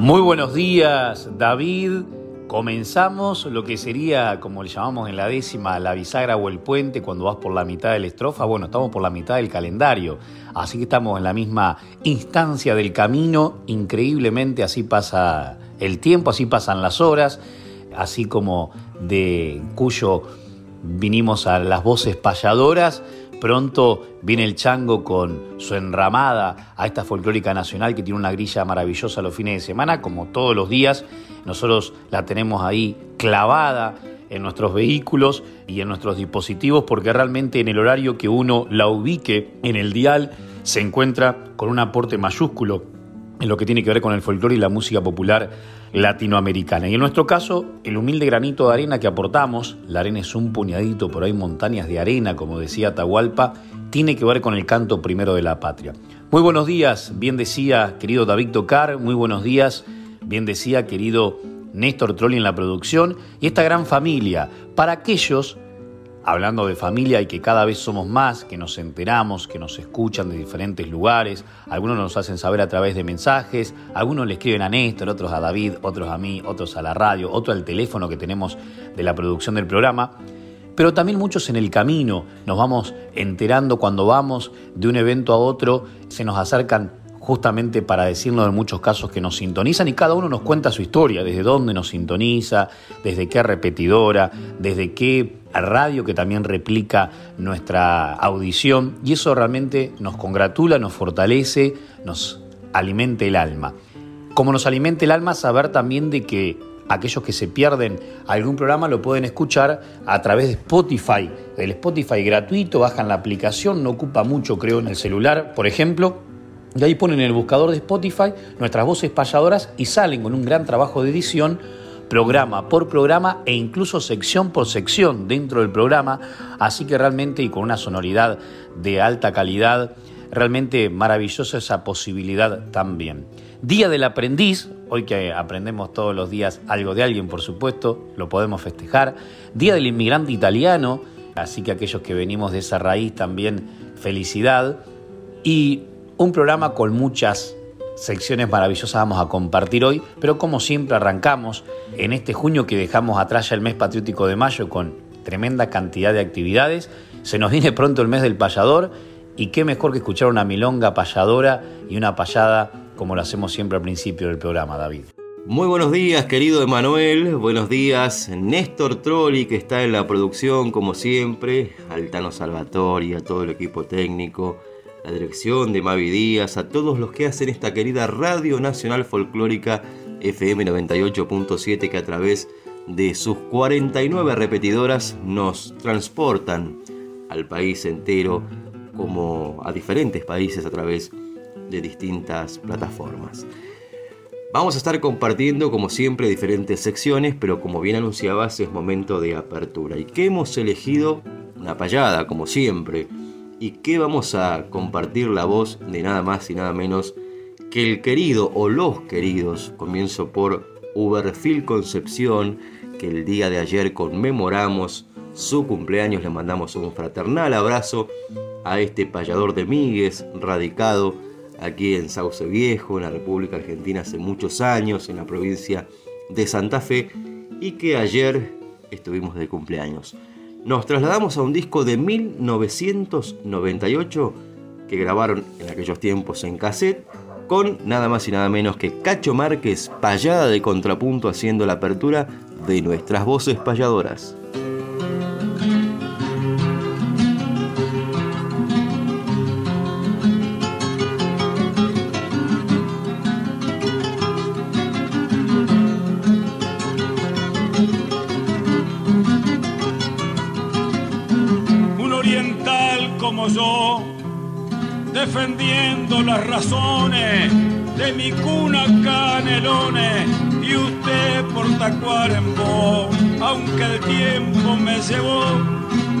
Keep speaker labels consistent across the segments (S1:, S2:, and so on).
S1: Muy buenos días, David. Comenzamos lo que sería, como le llamamos en la décima, la bisagra o el puente cuando vas por la mitad de la estrofa. Bueno, estamos por la mitad del calendario, así que estamos en la misma instancia del camino. Increíblemente así pasa el tiempo, así pasan las horas, así como de cuyo vinimos a las voces payadoras Pronto viene el chango con su enramada a esta folclórica nacional que tiene una grilla maravillosa los fines de semana, como todos los días. Nosotros la tenemos ahí clavada en nuestros vehículos y en nuestros dispositivos porque realmente en el horario que uno la ubique en el dial se encuentra con un aporte mayúsculo en lo que tiene que ver con el folclore y la música popular latinoamericana. Y en nuestro caso, el humilde granito de arena que aportamos, la arena es un puñadito, pero hay montañas de arena, como decía Atahualpa, tiene que ver con el canto primero de la patria. Muy buenos días, bien decía querido David Tocar, muy buenos días, bien decía querido Néstor Trolli en la producción y esta gran familia, para aquellos hablando de familia y que cada vez somos más, que nos enteramos, que nos escuchan de diferentes lugares, algunos nos hacen saber a través de mensajes, algunos le escriben a Néstor, otros a David, otros a mí, otros a la radio, otro al teléfono que tenemos de la producción del programa, pero también muchos en el camino nos vamos enterando cuando vamos de un evento a otro, se nos acercan justamente para decirnos en muchos casos que nos sintonizan y cada uno nos cuenta su historia, desde dónde nos sintoniza, desde qué repetidora, desde qué radio que también replica nuestra audición y eso realmente nos congratula, nos fortalece, nos alimenta el alma. Como nos alimenta el alma saber también de que aquellos que se pierden algún programa lo pueden escuchar a través de Spotify. El Spotify gratuito, bajan la aplicación, no ocupa mucho creo en el celular, por ejemplo, y ahí ponen en el buscador de Spotify nuestras voces payadoras y salen con un gran trabajo de edición, programa por programa e incluso sección por sección dentro del programa. Así que realmente y con una sonoridad de alta calidad, realmente maravillosa esa posibilidad también. Día del aprendiz, hoy que aprendemos todos los días algo de alguien, por supuesto, lo podemos festejar. Día del inmigrante italiano, así que aquellos que venimos de esa raíz también felicidad. Y un programa con muchas secciones maravillosas vamos a compartir hoy, pero como siempre arrancamos en este junio que dejamos atrás ya el mes patriótico de mayo con tremenda cantidad de actividades. Se nos viene pronto el mes del payador y qué mejor que escuchar una milonga payadora y una payada como lo hacemos siempre al principio del programa, David.
S2: Muy buenos días, querido Emanuel. Buenos días, Néstor Trolli, que está en la producción, como siempre. Altano Salvatori, a todo el equipo técnico la dirección de Mavi Díaz, a todos los que hacen esta querida Radio Nacional Folclórica FM 98.7 que a través de sus 49 repetidoras nos transportan al país entero como a diferentes países a través de distintas plataformas. Vamos a estar compartiendo como siempre diferentes secciones, pero como bien anunciabas es momento de apertura. ¿Y que hemos elegido? Una payada, como siempre y que vamos a compartir la voz de nada más y nada menos que el querido o los queridos, comienzo por Uberfil Concepción, que el día de ayer conmemoramos su cumpleaños, le mandamos un fraternal abrazo a este payador de Migues, radicado aquí en Sauce Viejo, en la República Argentina hace muchos años, en la provincia de Santa Fe, y que ayer estuvimos de cumpleaños nos trasladamos a un disco de 1998 que grabaron en aquellos tiempos en cassette con nada más y nada menos que Cacho Márquez, payada de contrapunto haciendo la apertura de nuestras voces payadoras.
S3: Las razones de mi cuna canelones y usted por Tacuarembó, aunque el tiempo me llevó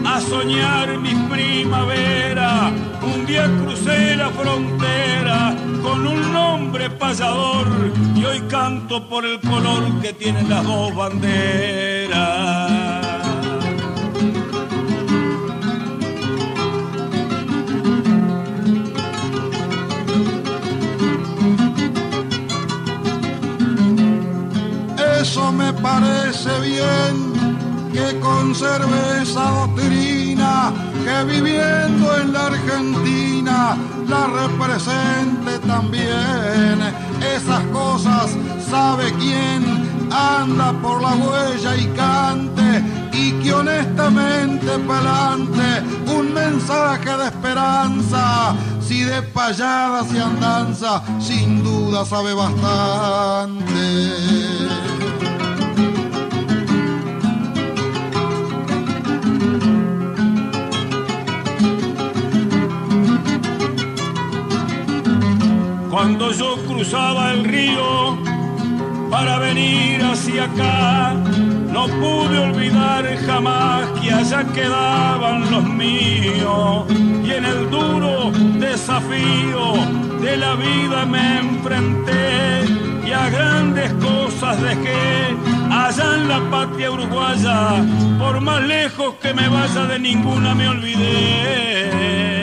S3: a soñar mi primavera. Un día crucé la frontera con un nombre payador y hoy canto por el color que tienen las dos banderas.
S4: Me parece bien que conserve esa doctrina, que viviendo en la Argentina la represente también. Esas cosas sabe quién anda por la huella y cante y que honestamente pelante un mensaje de esperanza. Si de payadas y andanza, sin duda sabe bastante.
S3: Cuando yo cruzaba el río para venir hacia acá, no pude olvidar jamás que allá quedaban los míos. Y en el duro desafío de la vida me enfrenté y a grandes cosas dejé allá en la patria uruguaya. Por más lejos que me vaya de ninguna me olvidé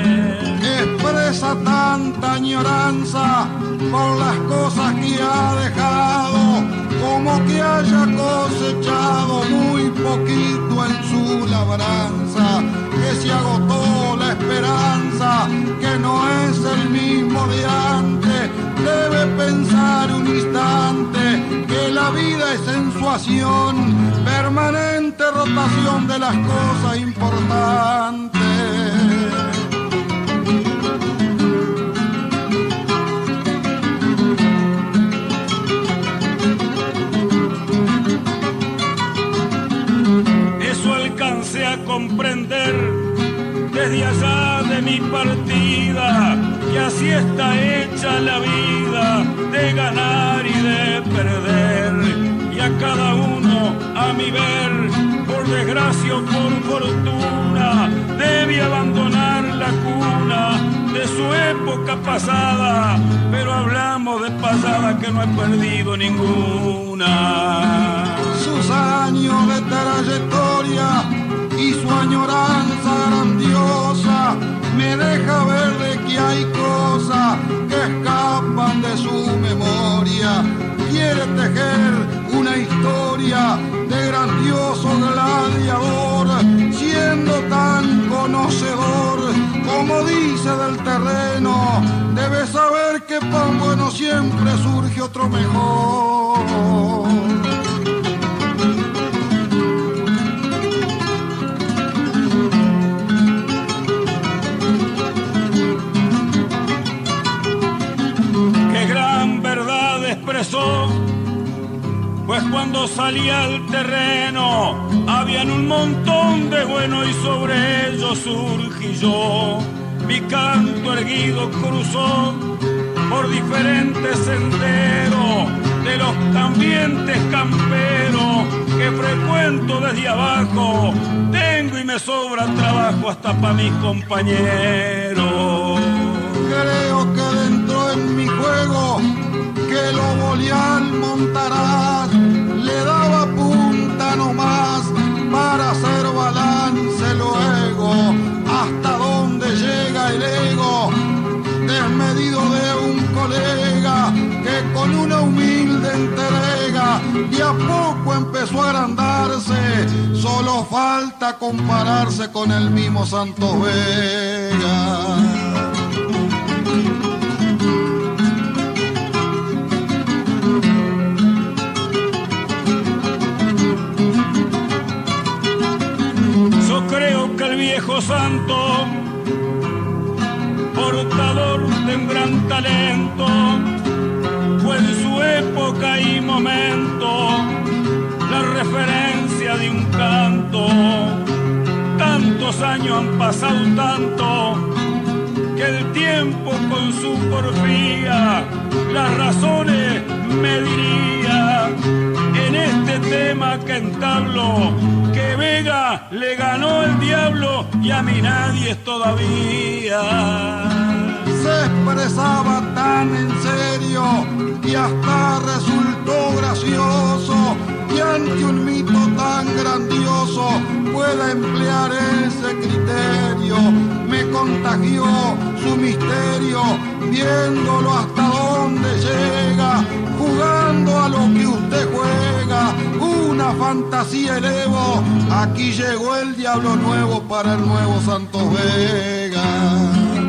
S4: expresa tanta añoranza por las cosas que ha dejado, como que haya cosechado muy poquito en su labranza, que se agotó la esperanza, que no es el mismo de antes, debe pensar un instante que la vida es sensuación, permanente rotación de las cosas importantes.
S3: Desde de mi partida que así está hecha la vida de ganar y de perder. Y a cada uno a mi ver por desgracia o por fortuna debe abandonar la cuna de su época pasada. Pero hablamos de pasada que no he perdido ninguna.
S4: Sus años de trayectoria y su añoranza grandiosa me deja verle que hay cosas que escapan de su memoria. Quiere tejer una historia de grandioso gladiador, siendo tan conocedor como dice del terreno, debe saber que pan bueno siempre surge otro mejor.
S3: Pues cuando salí al terreno habían un montón de bueno y sobre ellos surgí yo. Mi canto erguido cruzó por diferentes senderos de los cambientes camperos que frecuento desde abajo. Tengo y me sobra trabajo hasta para mis compañeros.
S4: Montarás, le daba punta nomás para hacer balance luego, hasta donde llega el ego, desmedido de un colega que con una humilde entrega y a poco empezó a agrandarse, solo falta compararse con el mismo Santos Vega.
S3: Santo, portador de un gran talento, fue en su época y momento la referencia de un canto. Tantos años han pasado tanto que el tiempo con su porfía las razones me diría en este tema que entablo que Vega le ganó el diablo y a mí nadie es todavía.
S4: Se expresaba tan en serio y hasta resultó gracioso y ante un mito tan grandioso pueda emplear ese criterio. Me contagió su misterio, viéndolo hasta dónde llega, jugando a lo que usted juega, una fantasía elevo. Aquí llegó el diablo nuevo para el nuevo Santos Vega.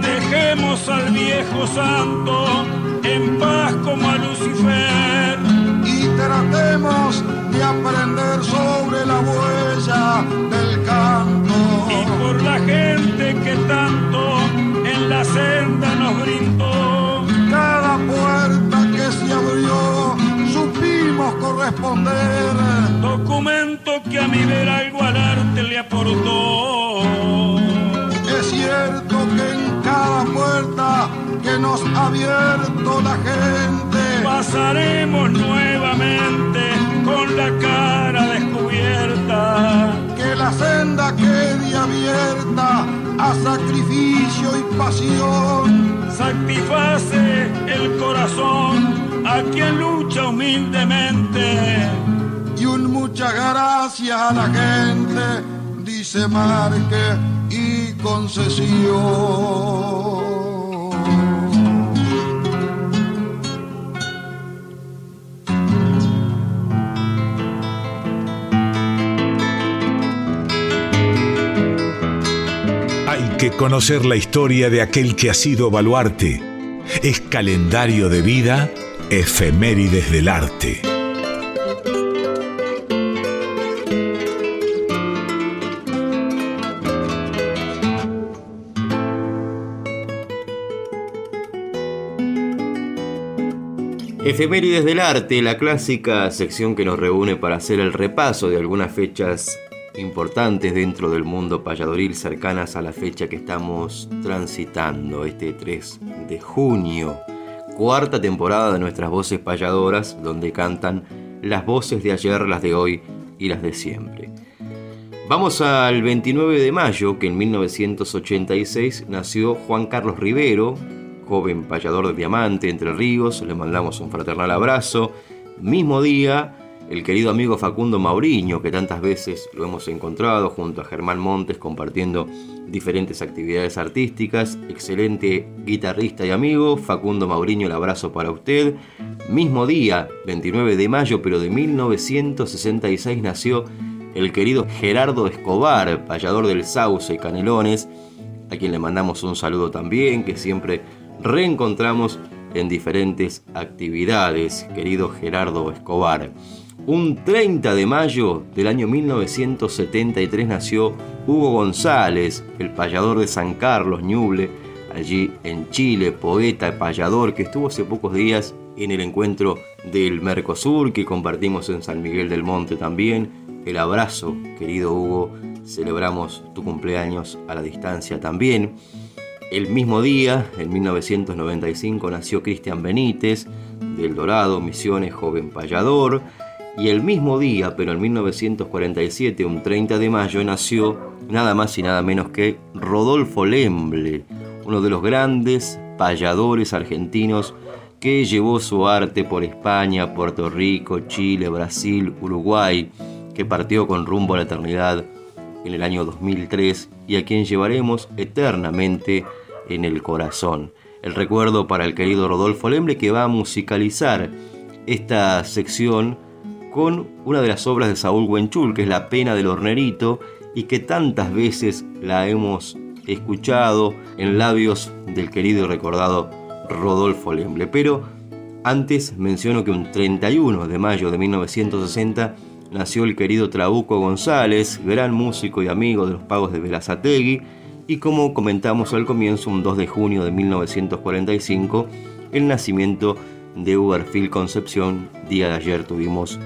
S3: Dejemos al viejo santo en paz como a Lucifer
S4: y tratemos de aprender sobre la huella del canto.
S3: Y por la gente que tanto en la senda nos brindó.
S4: Corresponder.
S3: Documento que a mi ver algo al arte le aportó.
S4: Es cierto que en cada puerta que nos ha abierto la gente
S3: pasaremos nuevamente con la cara descubierta.
S4: La senda quede abierta a sacrificio y pasión.
S3: Satisface el corazón a quien lucha humildemente.
S4: Y un muchas gracias a la gente, dice Marque y concesión.
S5: Que conocer la historia de aquel que ha sido baluarte. Es calendario de vida, efemérides del arte.
S2: Efemérides del arte, la clásica sección que nos reúne para hacer el repaso de algunas fechas importantes dentro del mundo payadoril cercanas a la fecha que estamos transitando, este 3 de junio, cuarta temporada de nuestras voces payadoras, donde cantan las voces de ayer, las de hoy y las de siempre. Vamos al 29 de mayo, que en 1986 nació Juan Carlos Rivero, joven payador de diamante entre ríos, le mandamos un fraternal abrazo. Mismo día, el querido amigo Facundo Mauriño, que tantas veces lo hemos encontrado junto a Germán Montes compartiendo diferentes actividades artísticas, excelente guitarrista y amigo, Facundo Mauriño, el abrazo para usted. Mismo día, 29 de mayo, pero de 1966 nació el querido Gerardo Escobar, payador del Sauce y Canelones, a quien le mandamos un saludo también, que siempre reencontramos en diferentes actividades, querido Gerardo Escobar. Un 30 de mayo del año 1973 nació Hugo González, el payador de San Carlos, Ñuble, allí en Chile, poeta, payador, que estuvo hace pocos días en el encuentro del Mercosur que compartimos en San Miguel del Monte también. El abrazo, querido Hugo, celebramos tu cumpleaños a la distancia también. El mismo día, en 1995, nació Cristian Benítez, del Dorado, Misiones, joven payador. Y el mismo día, pero en 1947, un 30 de mayo, nació nada más y nada menos que Rodolfo Lemble, uno de los grandes payadores argentinos que llevó su arte por España, Puerto Rico, Chile, Brasil, Uruguay, que partió con rumbo a la eternidad en el año 2003 y a quien llevaremos eternamente en el corazón. El recuerdo para el querido Rodolfo Lemble que va a musicalizar esta sección con una de las obras de Saúl Huenchul, que es La pena del hornerito, y que tantas veces la hemos escuchado en labios del querido y recordado Rodolfo Lemble. Pero antes menciono que un 31 de mayo de 1960 nació el querido Trabuco González, gran músico y amigo de los pagos de Verazategui,
S6: y como comentamos al comienzo, un 2 de junio de 1945, el nacimiento de Uberfield Concepción, día de ayer tuvimos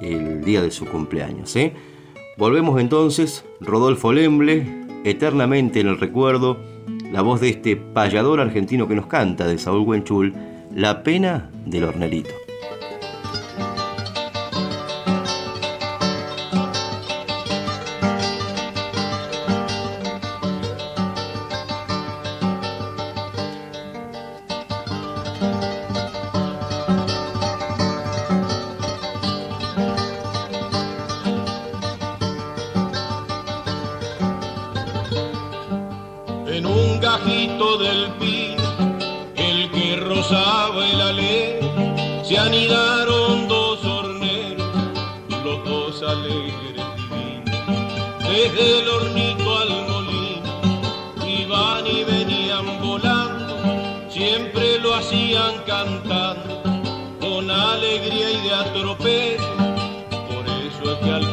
S6: el día de su cumpleaños. ¿eh? Volvemos entonces, Rodolfo Lemble, eternamente en el recuerdo, la voz de este payador argentino que nos canta, de Saúl Huenchul, La pena del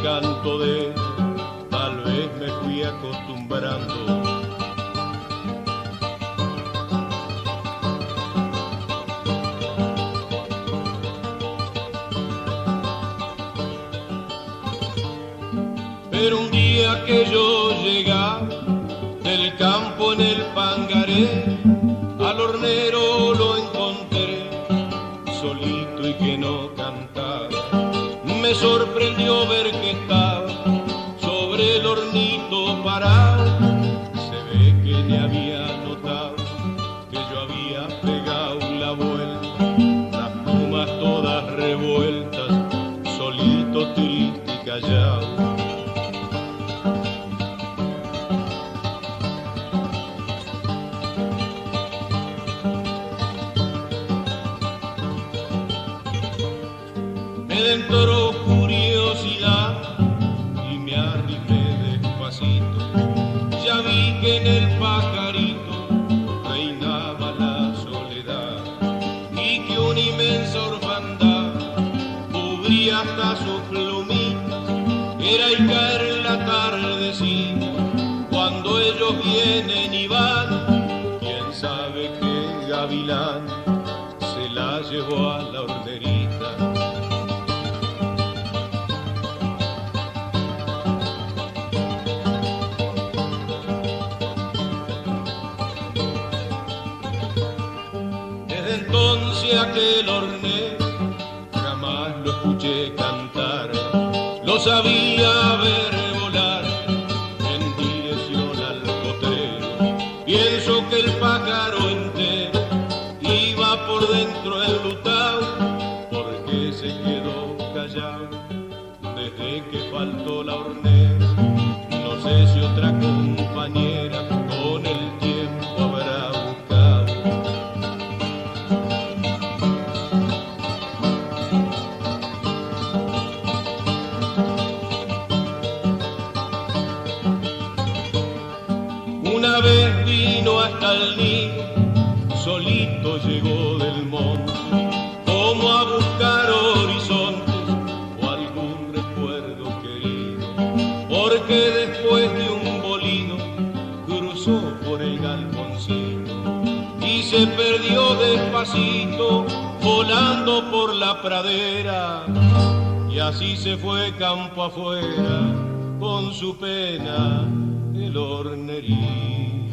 S6: Canto de tal vez me fui acostumbrando. Pero un día que yo llegaba del campo en el pangaré, al hornero lo encontré, solito y que no cantaba. Me sorprendió ver que got hornerito.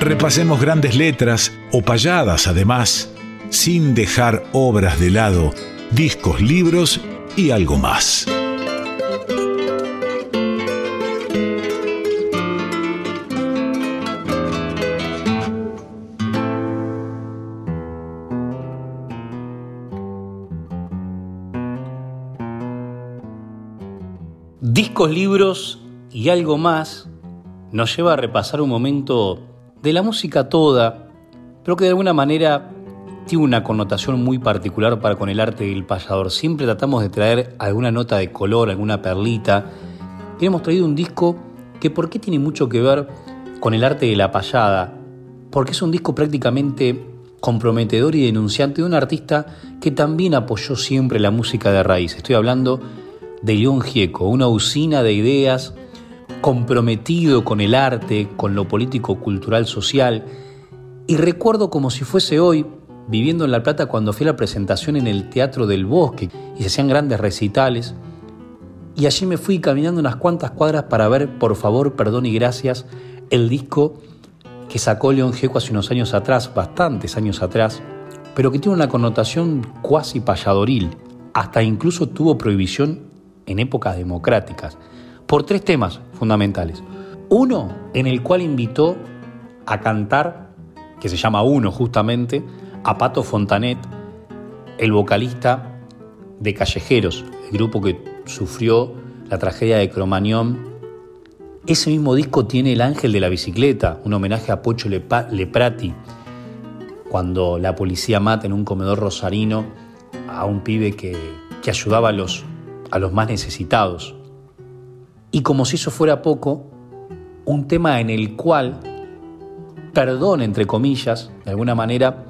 S5: Repasemos grandes letras o payadas además, sin dejar obras de lado, discos, libros y algo más.
S1: Libros y algo más nos lleva a repasar un momento de la música toda, pero que de alguna manera tiene una connotación muy particular para con el arte del payador. Siempre tratamos de traer alguna nota de color, alguna perlita. Y hemos traído un disco que por qué tiene mucho que ver con el arte de la payada, porque es un disco prácticamente comprometedor y denunciante de un artista que también apoyó siempre la música de raíz. Estoy hablando de León Gieco, una usina de ideas, comprometido con el arte, con lo político, cultural, social. Y recuerdo como si fuese hoy, viviendo en La Plata, cuando fui a la presentación en el Teatro del Bosque y se hacían grandes recitales. Y allí me fui caminando unas cuantas cuadras para ver, por favor, perdón y gracias, el disco que sacó León Gieco hace unos años atrás, bastantes años atrás, pero que tiene una connotación cuasi payadoril, hasta incluso tuvo prohibición en épocas democráticas, por tres temas fundamentales. Uno, en el cual invitó a cantar, que se llama Uno justamente, a Pato Fontanet, el vocalista de Callejeros, el grupo que sufrió la tragedia de Cromañón ese mismo disco tiene El Ángel de la Bicicleta, un homenaje a Pocho Leprati, cuando la policía mata en un comedor rosarino a un pibe que, ayudaba a los, a los más necesitados. Y como si eso fuera poco, un tema en el cual, perdón entre comillas, de alguna manera,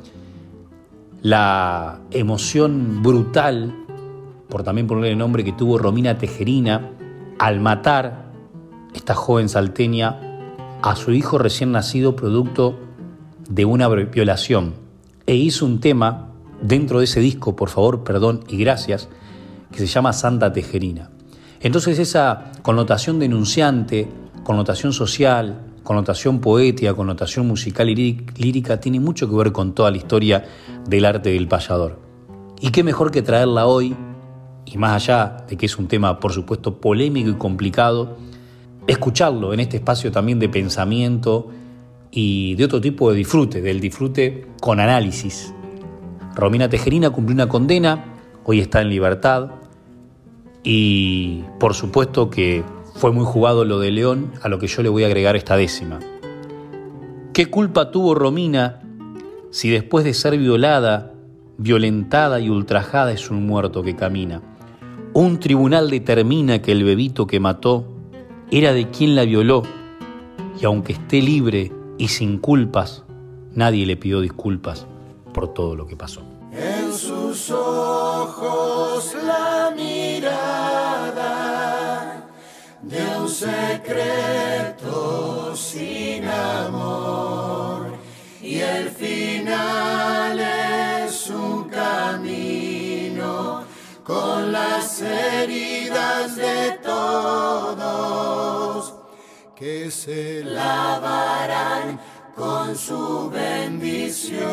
S1: la emoción brutal, por también ponerle el nombre que tuvo Romina Tejerina, al matar esta joven salteña a su hijo recién nacido producto de una violación e hizo un tema dentro de ese disco, por favor, perdón y gracias, que se llama Santa Tejerina. Entonces esa connotación denunciante, connotación social, connotación poética, connotación musical y lírica tiene mucho que ver con toda la historia del arte del payador. Y qué mejor que traerla hoy, y más allá de que es un tema por supuesto polémico y complicado, escucharlo en este espacio también de pensamiento y de otro tipo de disfrute, del disfrute con análisis. Romina Tejerina cumplió una condena, hoy está en libertad y por supuesto que fue muy jugado lo de León, a lo que yo le voy a agregar esta décima. ¿Qué culpa tuvo Romina si después de ser violada, violentada y ultrajada es un muerto que camina? Un tribunal determina que el bebito que mató era de quien la violó y aunque esté libre y sin culpas, nadie le pidió disculpas por todo lo que pasó.
S7: En sus ojos la de un secreto sin amor y el final es un camino con las heridas de todos que se lavarán con su bendición.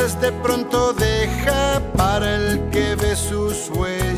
S7: De pronto deja para el que ve sus huellas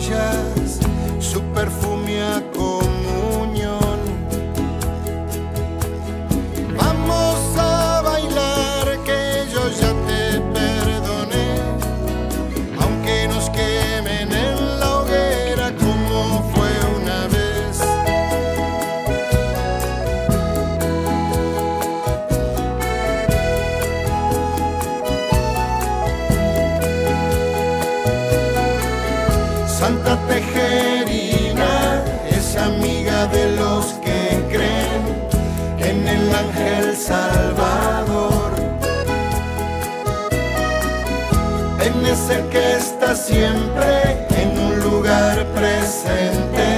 S7: siempre en un lugar presente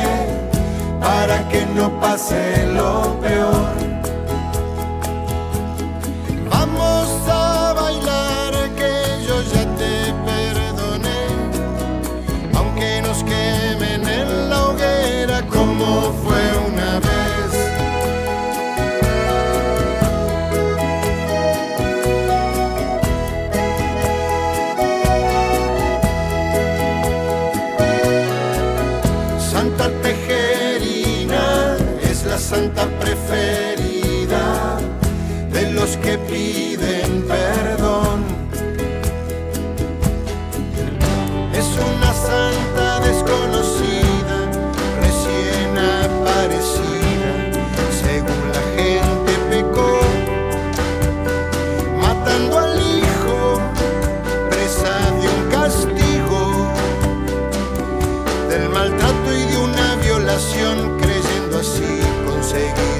S7: para que no pase lo peor. del maltrato y de una violación, creyendo así conseguir.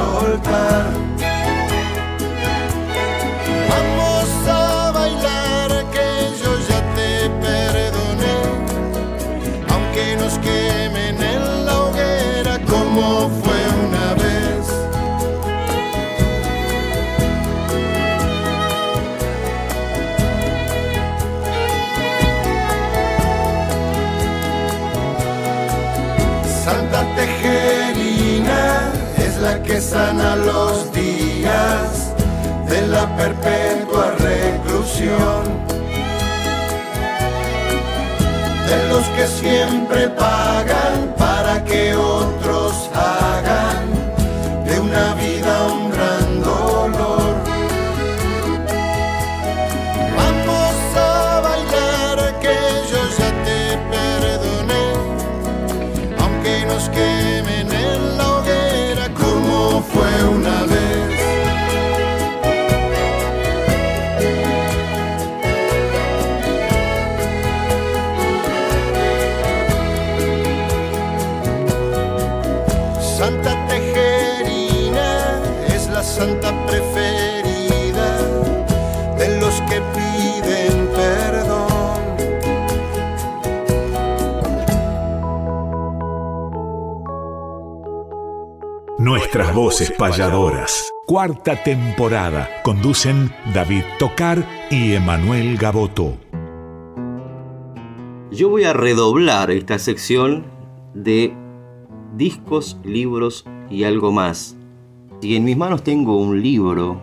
S7: Soltar. Que sana los días de la perpetua reclusión. De los que siempre pagan santa preferida de los que piden perdón.
S5: Nuestras voces payadoras. Cuarta temporada. Conducen David Tocar y Emanuel Gaboto.
S2: Yo voy a redoblar esta sección de discos, libros y algo más. Y en mis manos tengo un libro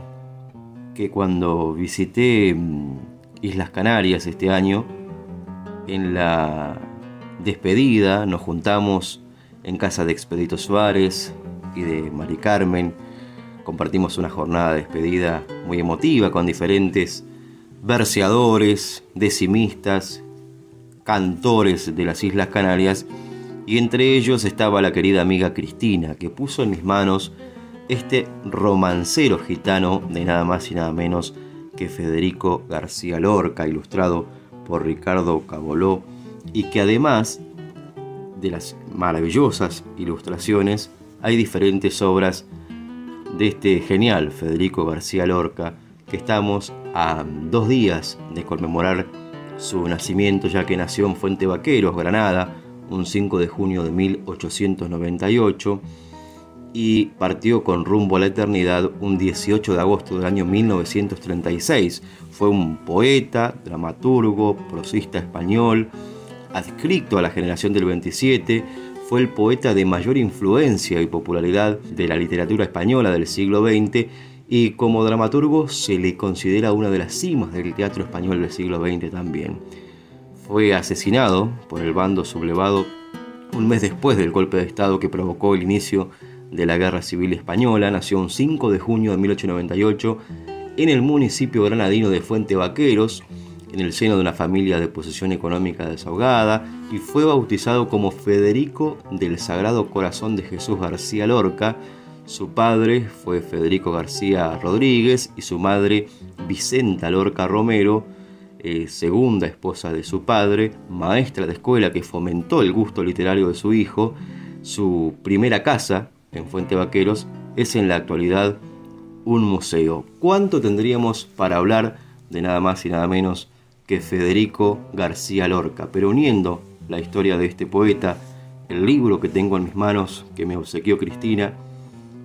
S2: que cuando visité mm, Islas Canarias este año, en la despedida nos juntamos en casa de Expedito Suárez y de Mari Carmen. Compartimos una jornada de despedida muy emotiva con diferentes verseadores, decimistas, cantores de las Islas Canarias y entre ellos estaba la querida amiga Cristina que puso en mis manos este romancero gitano de nada más y nada menos que Federico García Lorca, ilustrado por Ricardo Caboló y que además de las maravillosas ilustraciones hay diferentes obras de este genial Federico García Lorca que estamos a dos días de conmemorar su nacimiento ya que nació en Fuente Vaqueros, Granada, un 5 de junio de 1898 y partió con rumbo a la eternidad un 18 de agosto del año 1936. Fue un poeta, dramaturgo, prosista español, adscrito a la generación del 27, fue el poeta de mayor influencia y popularidad de la literatura española del siglo XX y como dramaturgo se le considera una de las cimas del teatro español del siglo XX también. Fue asesinado por el bando sublevado un mes después del golpe de Estado que provocó el inicio de la Guerra Civil Española. Nació un 5 de junio de 1898 en el municipio granadino de Fuente Vaqueros, en el seno de una familia de posesión económica desahogada, y fue bautizado como Federico del Sagrado Corazón de Jesús García Lorca. Su padre fue Federico García Rodríguez y su madre Vicenta Lorca Romero, eh, segunda esposa de su padre, maestra de escuela que fomentó el gusto literario de su hijo. Su primera casa, en Fuente Vaqueros, es en la actualidad un museo. ¿Cuánto tendríamos para hablar de nada más y nada menos que Federico García Lorca? Pero uniendo la historia de este poeta, el libro que tengo en mis manos que me obsequió Cristina,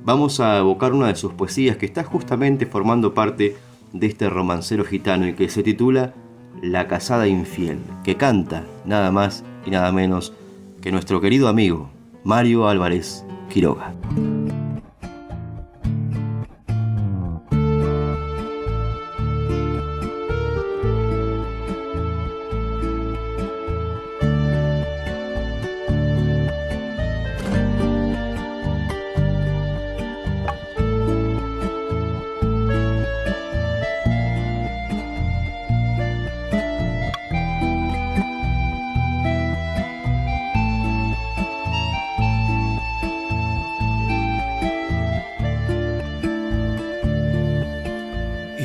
S2: vamos a evocar una de sus poesías que está justamente formando parte de este romancero gitano y que se titula La casada infiel, que canta nada más y nada menos que nuestro querido amigo Mario Álvarez Quiroga.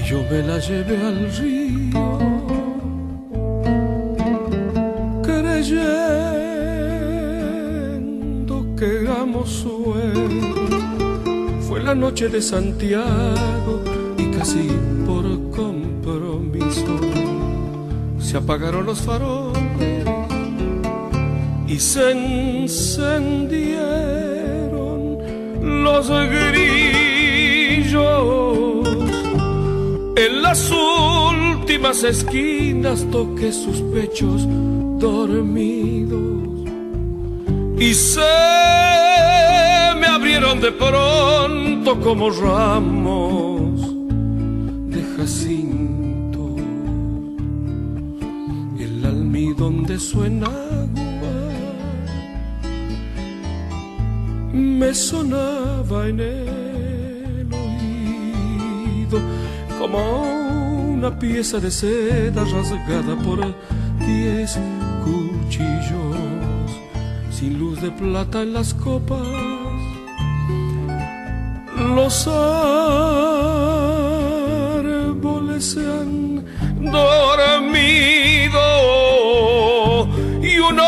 S8: Yo me la llevé al río, creyendo que éramos sueño. Fue la noche de Santiago y casi por compromiso se apagaron los faroles y se encendieron los grillos. En las últimas esquinas toqué sus pechos dormidos y se me abrieron de pronto como ramos de jacinto. El almidón de su enagua me sonaba en el como una pieza de seda rasgada por diez cuchillos, sin luz de plata en las copas. Los árboles se han dormido y un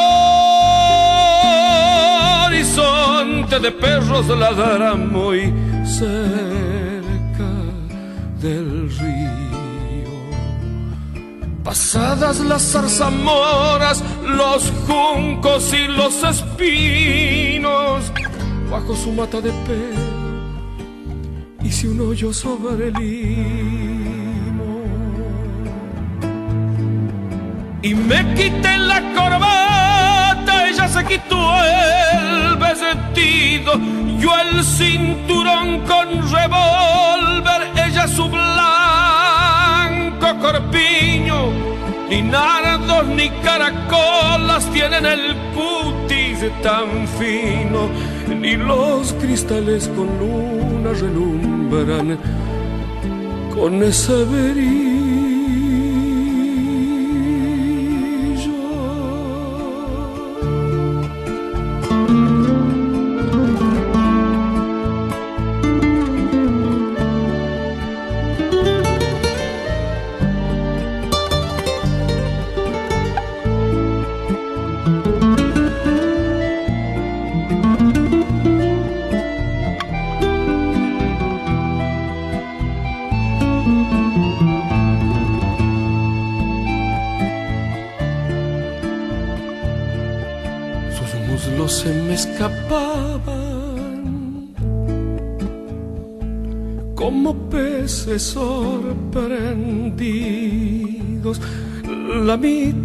S8: horizonte de perros ladra muy cerca Las zarzamoras, los juncos y los espinos, bajo su mata de pelo, hice un hoyo sobre el limo. Y me quité la corbata, ella se quitó el vestido, yo el cinturón con revólver, ella su blanco corpiño, ni nardos ni caracolas tienen el cutis tan fino, ni los cristales con luna relumbran con ese brillo.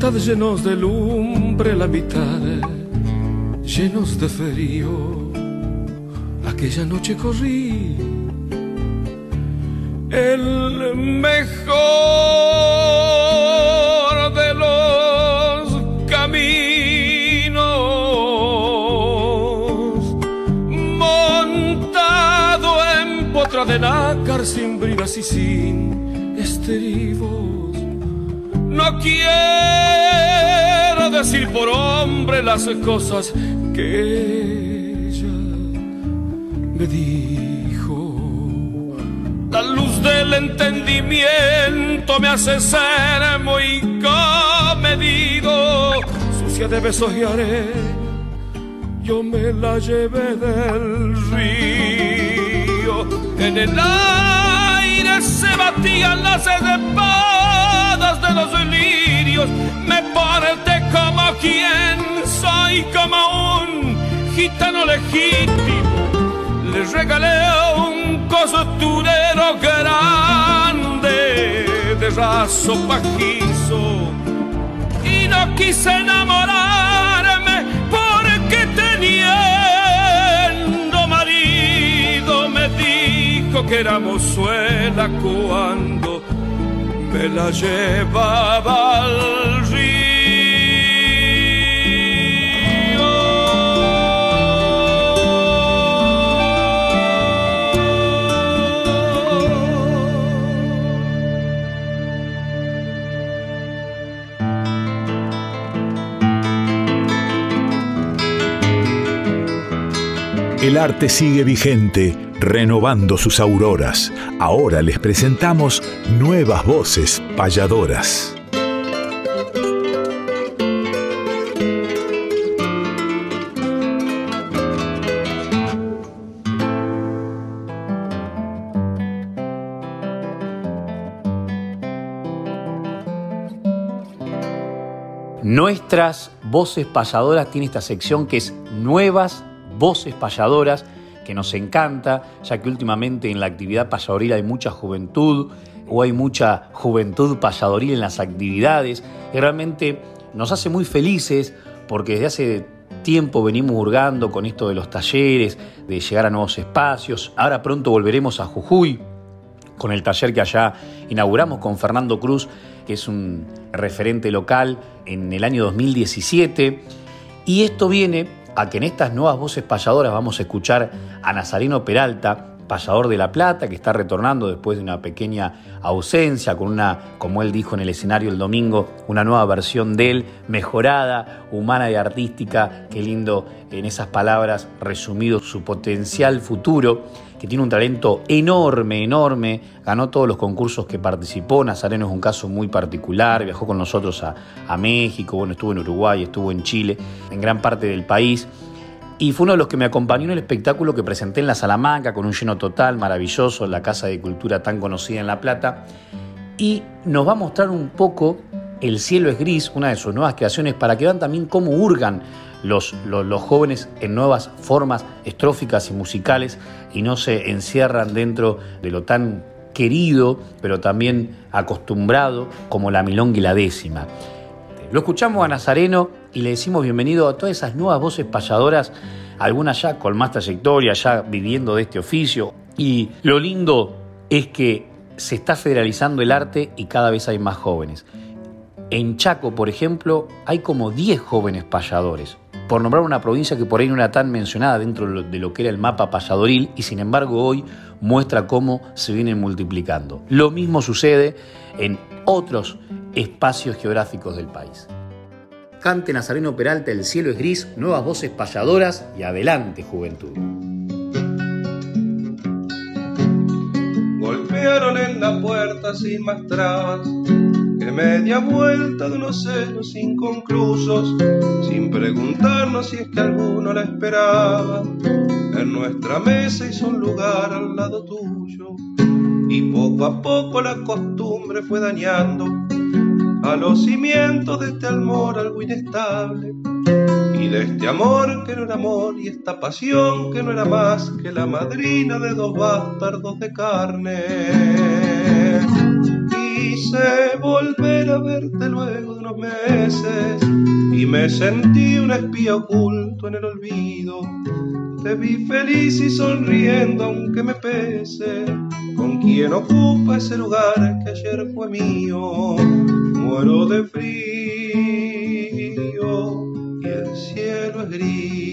S8: Mitad llenos de lumbre, la mitad llenos de frío. Aquella noche corrí el mejor de los caminos, montado en potra de nácar sin bridas y sin estribos. No quiero decir por hombre las cosas que ella me dijo. La luz del entendimiento me hace ser muy comedido. Sucia de besos y arena, yo me la llevé del río. En el aire se batían las espadas de los Me porté como quien soy, como un gitano legítimo. Le regalé un costurero grande de raso pajizo y no quise enamorarme porque teniendo marido me dijo que era mozuela cuando me la llevaba.
S5: El arte sigue vigente renovando sus auroras. Ahora les presentamos nuevas voces payadoras.
S1: Nuestras voces payadoras tiene esta sección que es Nuevas Voces Payadoras, que nos encanta, ya que últimamente en la actividad payadoril hay mucha juventud o hay mucha juventud payadoril en las actividades y realmente nos hace muy felices porque desde hace tiempo venimos hurgando con esto de los talleres, de llegar a nuevos espacios. Ahora pronto volveremos a Jujuy con el taller que allá inauguramos con Fernando Cruz que es un referente local en el año 2017. Y esto viene a que en estas nuevas voces payadoras vamos a escuchar a Nazareno Peralta, payador de La Plata, que está retornando después de una pequeña ausencia, con una, como él dijo en el escenario el domingo, una nueva versión de él, mejorada, humana y artística. Qué lindo en esas palabras resumido su potencial futuro que tiene un talento enorme, enorme, ganó todos los concursos que participó, Nazareno es un caso muy particular, viajó con nosotros a, a México, bueno, estuvo en Uruguay, estuvo en Chile, en gran parte del país, y fue uno de los que me acompañó en el espectáculo que presenté en la Salamanca, con un lleno total, maravilloso, la Casa de Cultura tan conocida en La Plata, y nos va a mostrar un poco El cielo es gris, una de sus nuevas creaciones, para que vean también cómo hurgan los, los, jóvenes en nuevas formas estróficas y musicales y no se encierran dentro de lo tan querido, pero también acostumbrado como la milonga y la décima. Lo escuchamos a Nazareno y le decimos bienvenido a todas esas nuevas voces payadoras, algunas ya con más trayectoria, ya viviendo de este oficio. Y lo lindo es que se está federalizando el arte y cada vez hay más jóvenes. En Chaco, por ejemplo, hay como 10 jóvenes payadores por nombrar una provincia que por ahí no era tan mencionada dentro de lo que era el mapa payadoril y sin embargo hoy muestra cómo se vienen multiplicando. Lo mismo sucede en otros espacios geográficos del país. Cante Nazareno Peralta, El cielo es gris, nuevas voces payadoras y adelante juventud.
S9: Golpearon en la puerta sin más trabas que media vuelta de unos celos inconclusos, sin preguntarnos si es que alguno la esperaba. En nuestra mesa hizo un lugar al lado tuyo, y poco a poco la costumbre fue dañando a los cimientos de este amor algo inestable. Y de este amor que no era amor y esta pasión que no era más que la madrina de dos bastardos de carne quise volver a verte luego de unos meses y me sentí un espía oculto en el olvido. Te vi feliz y sonriendo aunque me pese, con quien ocupa ese lugar que ayer fue mío. Muero de frío y el cielo es gris.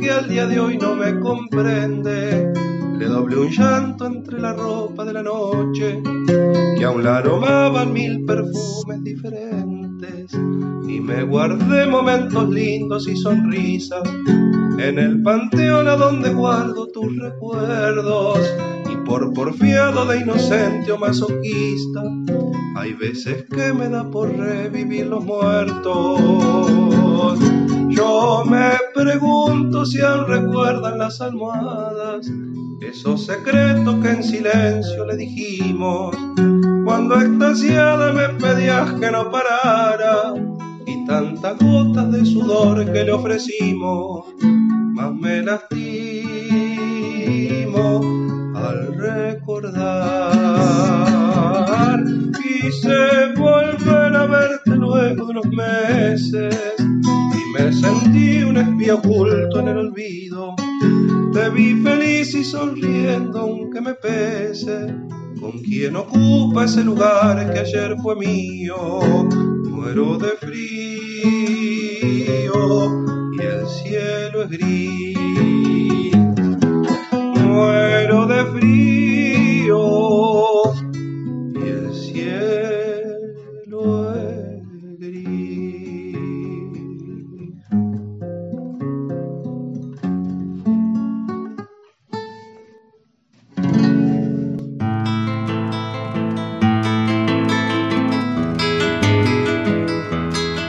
S9: Que al día de hoy no me comprende. Le doblé un llanto entre la ropa de la noche que aún la aromaban mil perfumes diferentes y me guardé momentos lindos y sonrisas en el panteón a donde guardo tus recuerdos por porfiado de inocente o masoquista hay veces que me da por revivir los muertos. Yo me pregunto si aún recuerdan las almohadas, esos secretos que en silencio le dijimos, cuando extasiada me pedías que no parara, y tantas gotas de sudor que le ofrecimos, más me lastimo al recordar quise volver a verte luego de unos meses y me sentí un espía oculto en el olvido. Te vi feliz y sonriendo aunque me pese, con quien ocupa ese lugar que ayer fue mío. Muero de frío y el cielo es gris. Muero de frío y el cielo es gris.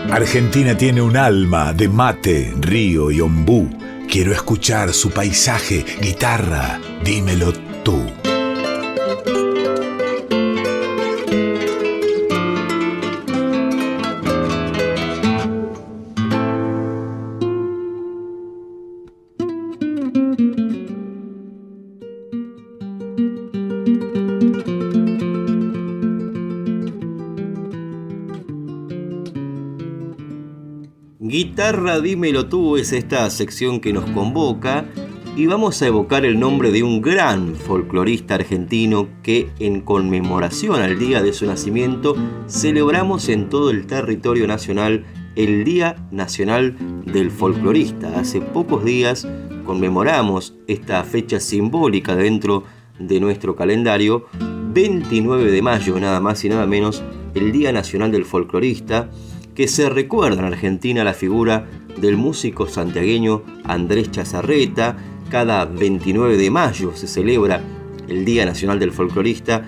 S5: Argentina tiene un alma de mate, río y ombú. Quiero escuchar su paisaje, guitarra, dímelo tú.
S2: Guitarra Dímelo tú es esta sección que nos convoca y vamos a evocar el nombre de un gran folclorista argentino que en conmemoración al día de su nacimiento celebramos en todo el territorio nacional el Día Nacional del Folclorista. Hace pocos días conmemoramos esta fecha simbólica dentro de nuestro calendario, 29 de mayo nada más y nada menos, el Día Nacional del Folclorista, que se recuerda en Argentina la figura del músico santiagueño Andrés Chazarreta. Cada 29 de mayo se celebra el Día Nacional del Folclorista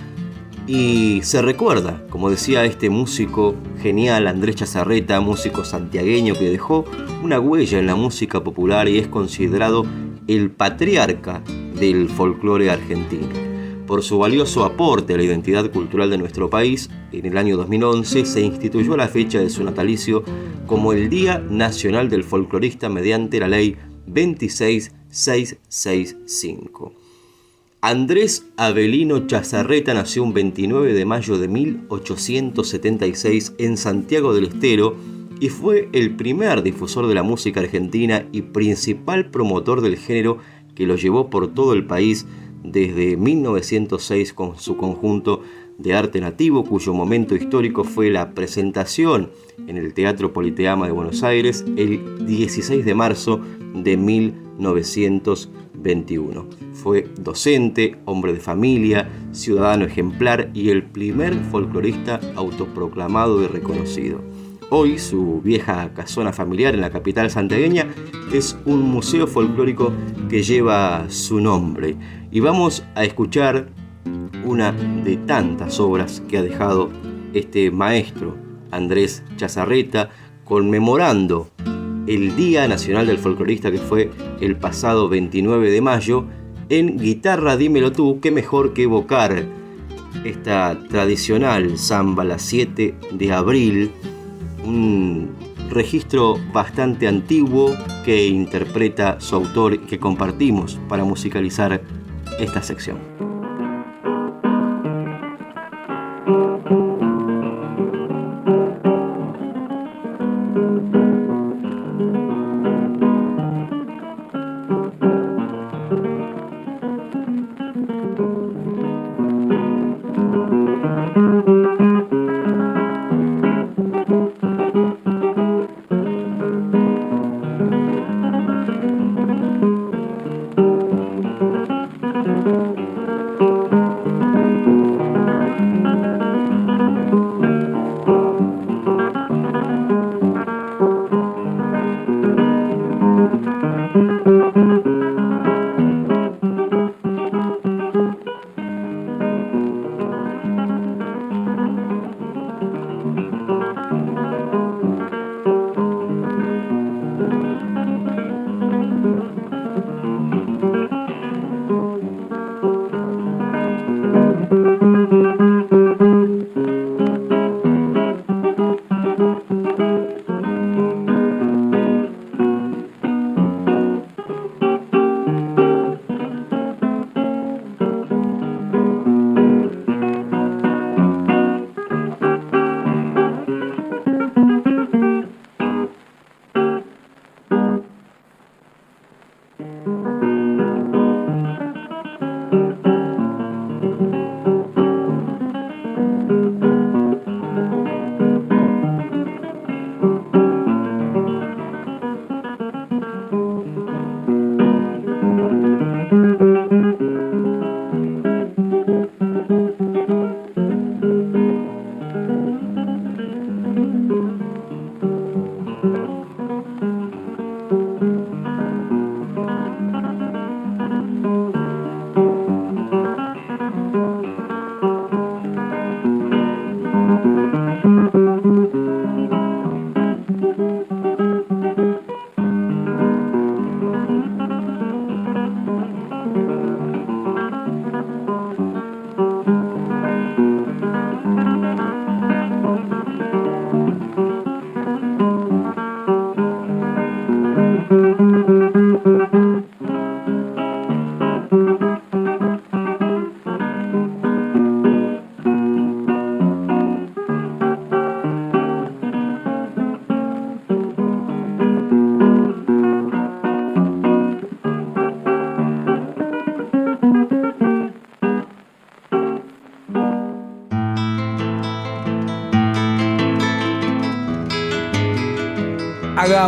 S2: y se recuerda, como decía este músico genial Andrés Chazarreta, músico santiagueño que dejó una huella en la música popular y es considerado el patriarca del folclore argentino. Por su valioso aporte a la identidad cultural de nuestro país, en el año 2011 se instituyó la fecha de su natalicio como el Día Nacional del Folclorista mediante la Ley 26665. Andrés Avelino Chazarreta nació un 29 de mayo de 1876 en Santiago del Estero y fue el primer difusor de la música argentina y principal promotor del género que lo llevó por todo el país desde 1906 con su conjunto de arte nativo, cuyo momento histórico fue la presentación en el Teatro Politeama de Buenos Aires el 16 de marzo de 1921. Fue docente, hombre de familia, ciudadano ejemplar y el primer folclorista autoproclamado y reconocido. Hoy su vieja casona familiar en la capital santiagueña es un museo folclórico que lleva su nombre. Y vamos a escuchar una de tantas obras que ha dejado este maestro Andrés Chazarreta conmemorando el Día Nacional del Folclorista que fue el pasado 29 de mayo en Guitarra Dímelo tú, qué mejor que evocar esta tradicional samba la 7 de abril un registro bastante antiguo que interpreta su autor y que compartimos para musicalizar esta sección.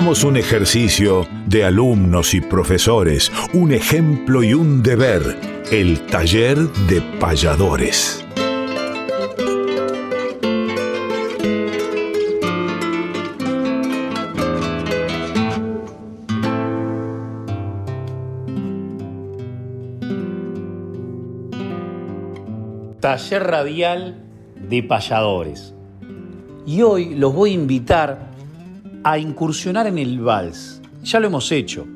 S5: Un ejercicio de alumnos y profesores, un ejemplo y un deber, el taller de payadores.
S1: Taller radial de payadores. Y hoy los voy a invitar a incursionar en el vals. Ya lo hemos hecho.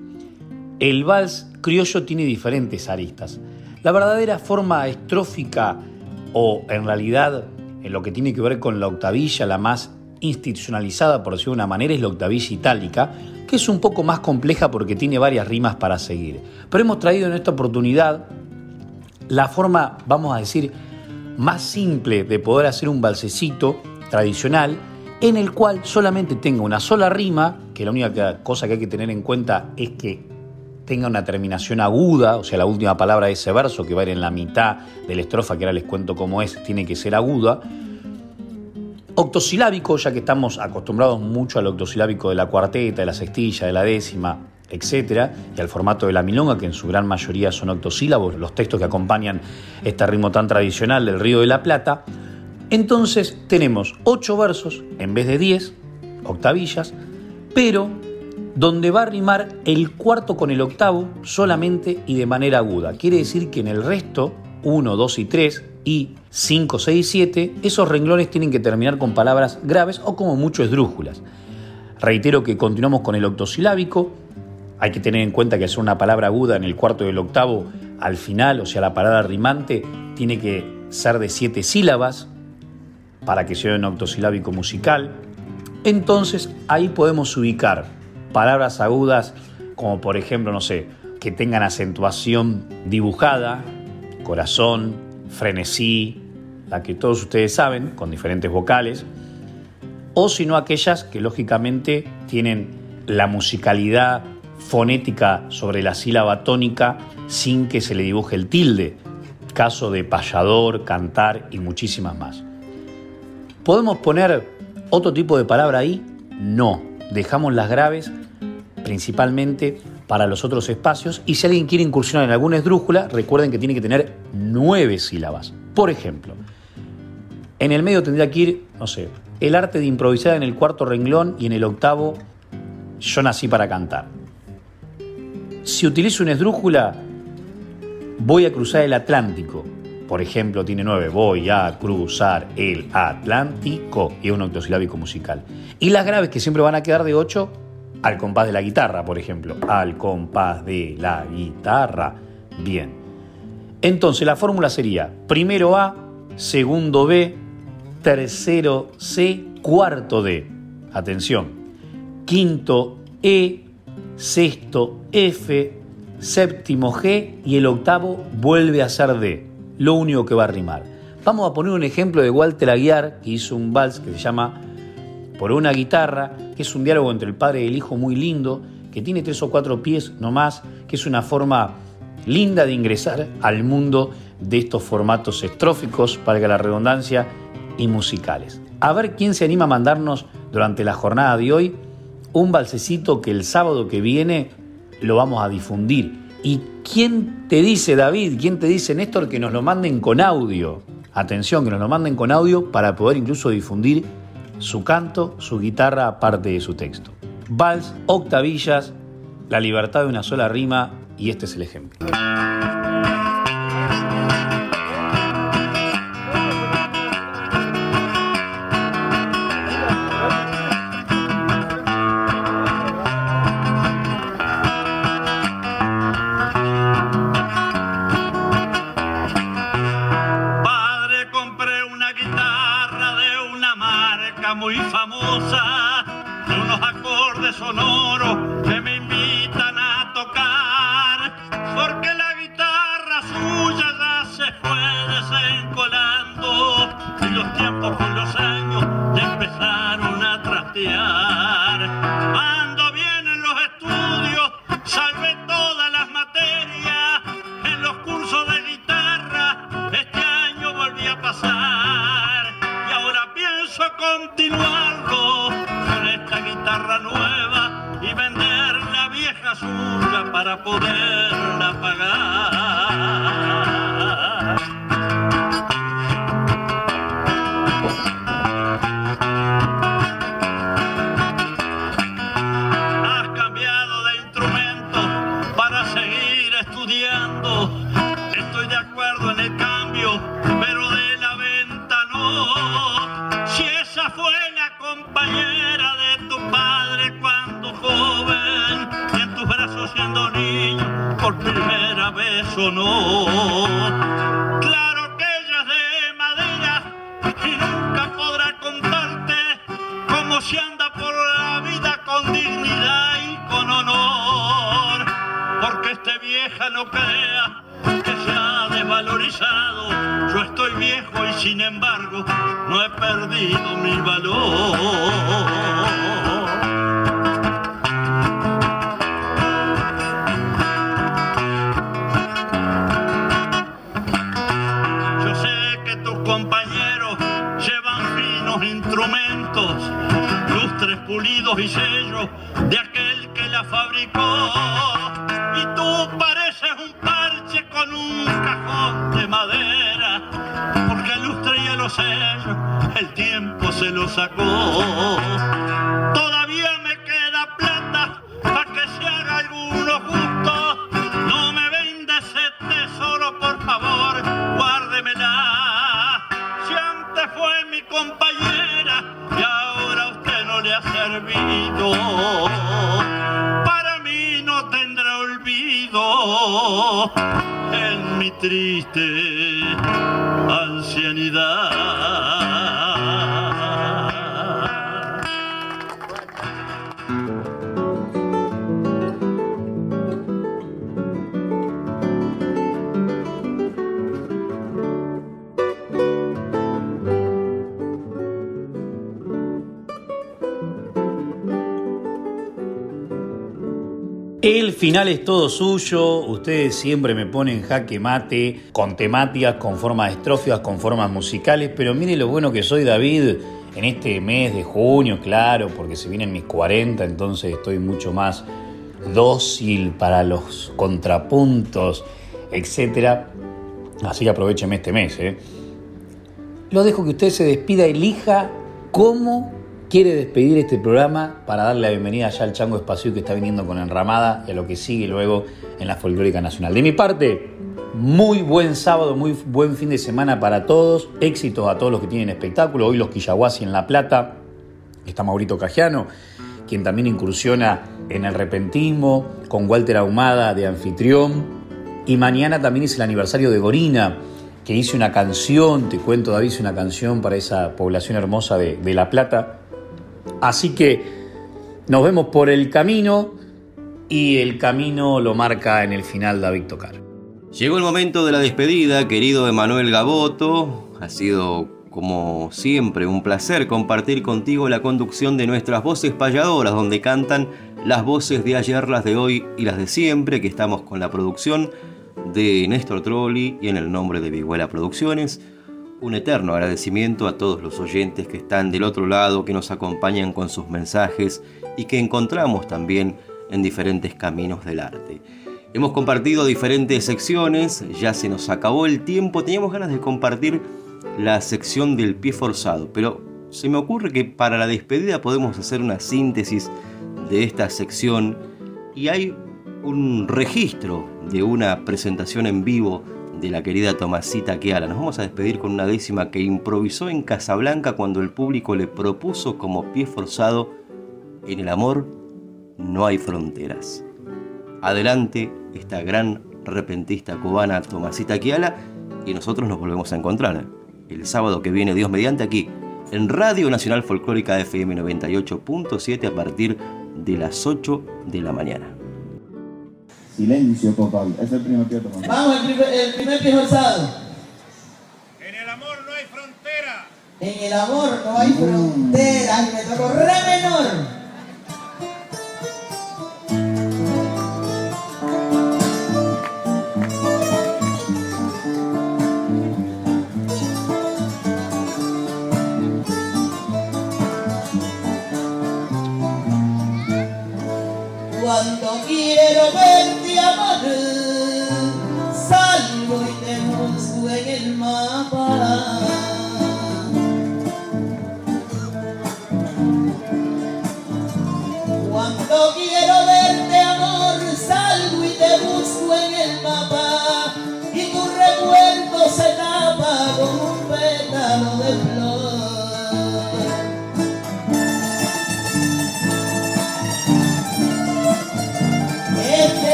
S1: El vals criollo tiene diferentes aristas. La verdadera forma estrófica o en realidad en lo que tiene que ver con la octavilla, la más institucionalizada por decirlo de una manera, es la octavilla itálica, que es un poco más compleja porque tiene varias rimas para seguir. Pero hemos traído en esta oportunidad la forma, vamos a decir, más simple de poder hacer un balsecito tradicional en el cual solamente tenga una sola rima, que la única cosa que hay que tener en cuenta es que tenga una terminación aguda, o sea, la última palabra de ese verso que va a ir en la mitad de la estrofa, que ahora les cuento cómo es, tiene que ser aguda. Octosilábico, ya que estamos acostumbrados mucho al octosilábico de la cuarteta, de la sextilla, de la décima, etcétera, y al formato de la milonga, que en su gran mayoría son octosílabos, los textos que acompañan este ritmo tan tradicional del Río de la Plata. Entonces tenemos ocho versos en vez de diez, octavillas, pero donde va a rimar el cuarto con el octavo solamente y de manera aguda. Quiere decir que en el resto, 1, 2 y 3 y 5, 6 y 7, esos renglones tienen que terminar con palabras graves o como mucho esdrújulas. Reitero que continuamos con el octosilábico, hay que tener en cuenta que hacer una palabra aguda en el cuarto y el octavo al final, o sea, la palabra rimante, tiene que ser de siete sílabas para que sea un octosilábico musical. Entonces ahí podemos ubicar palabras agudas como por ejemplo, no sé, que tengan acentuación dibujada, corazón, frenesí, la que todos ustedes saben, con diferentes vocales, o si no aquellas que lógicamente tienen la musicalidad fonética sobre la sílaba tónica sin que se le dibuje el tilde, caso de payador, cantar y muchísimas más. ¿Podemos poner otro tipo de palabra ahí? No, dejamos las graves principalmente para los otros espacios y si alguien quiere incursionar en alguna esdrújula, recuerden que tiene que tener nueve sílabas. Por ejemplo, en el medio tendría que ir, no sé, el arte de improvisar en el cuarto renglón y en el octavo, yo nací para cantar. Si utilizo una esdrújula, voy a cruzar el Atlántico. Por ejemplo, tiene nueve. Voy a cruzar el Atlántico. Es un octosilábico musical. Y las graves que siempre van a quedar de ocho al compás de la guitarra, por ejemplo. Al compás de la guitarra. Bien. Entonces la fórmula sería primero A, segundo B, tercero C, cuarto D. Atención. Quinto E, sexto F, séptimo G y el octavo vuelve a ser D. Lo único que va a rimar. Vamos a poner un ejemplo de Walter Aguiar, que hizo un vals que se llama Por una guitarra, que es un diálogo entre el padre y el hijo muy lindo, que tiene tres o cuatro pies nomás, que es una forma linda de ingresar al mundo de estos formatos estróficos, para la redundancia, y musicales. A ver quién se anima a mandarnos durante la jornada de hoy un balsecito que el sábado que viene lo vamos a difundir. ¿Y quién te dice, David, quién te dice, Néstor, que nos lo manden con audio? Atención, que nos lo manden con audio para poder incluso difundir su canto, su guitarra, aparte de su texto. Vals, octavillas, la libertad de una sola rima y este es el ejemplo.
S10: Por primera vez o no. Claro que ella es de madera y nunca podrá contarte cómo se anda por la vida con dignidad y con honor. Porque este vieja no crea que se ha desvalorizado. Yo estoy viejo y sin embargo no he perdido mi valor. Pulidos y sellos de aquel que la fabricó. Y tú pareces un parche con un cajón de madera, porque al lustre y a los sellos el tiempo se lo sacó. Todavía triste ancianidad.
S1: Final es todo suyo, ustedes siempre me ponen jaque mate con temáticas, con formas estróficas, con formas musicales, pero mire lo bueno que soy David en este mes de junio, claro, porque se vienen mis 40, entonces estoy mucho más dócil para los contrapuntos, etc. Así que aprovecheme este mes. ¿eh? Lo dejo que usted se despida, elija cómo quiere despedir este programa para darle la bienvenida ya al Chango Espacio que está viniendo con Enramada y a lo que sigue luego en la Folclórica Nacional. De mi parte, muy buen sábado, muy buen fin de semana para todos. Éxitos a todos los que tienen espectáculo. Hoy los Quillahuasi en La Plata. Está Maurito Cajiano, quien también incursiona en el repentismo, con Walter Ahumada de anfitrión. Y mañana también es el aniversario de Gorina, que hice una canción, te cuento David, hice una canción para esa población hermosa de, de La Plata. Así que nos vemos por el camino y el camino lo marca en el final David Tocar.
S2: Llegó el momento de la despedida, querido Emanuel Gaboto. Ha sido, como siempre, un placer compartir contigo la conducción de nuestras voces payadoras, donde cantan las voces de ayer, las de hoy y las de siempre, que estamos con la producción de Néstor Trolli y en el nombre de Viguela Producciones. Un eterno agradecimiento a todos los oyentes que están del otro lado, que nos acompañan con sus mensajes y que encontramos también en diferentes caminos del arte. Hemos compartido diferentes secciones, ya se nos acabó el tiempo, teníamos ganas de compartir la sección del pie forzado, pero se me ocurre que para la despedida podemos hacer una síntesis de esta sección y hay un registro de una presentación en vivo de la querida Tomasita Keala. Nos vamos a despedir con una décima que improvisó en Casablanca cuando el público le propuso como pie forzado en el amor no hay fronteras. Adelante esta gran repentista cubana Tomasita Kiala y nosotros nos volvemos a encontrar el sábado que viene, Dios mediante, aquí en Radio Nacional Folclórica FM 98.7 a partir de las 8 de la mañana.
S11: Silencio total. Es el primer pie tomando.
S12: Vamos, el primer, el primer pie forzado.
S3: En el amor no hay frontera.
S12: En el amor no hay fronteras. Y me tocó re menor. Cuando quiero quiero verte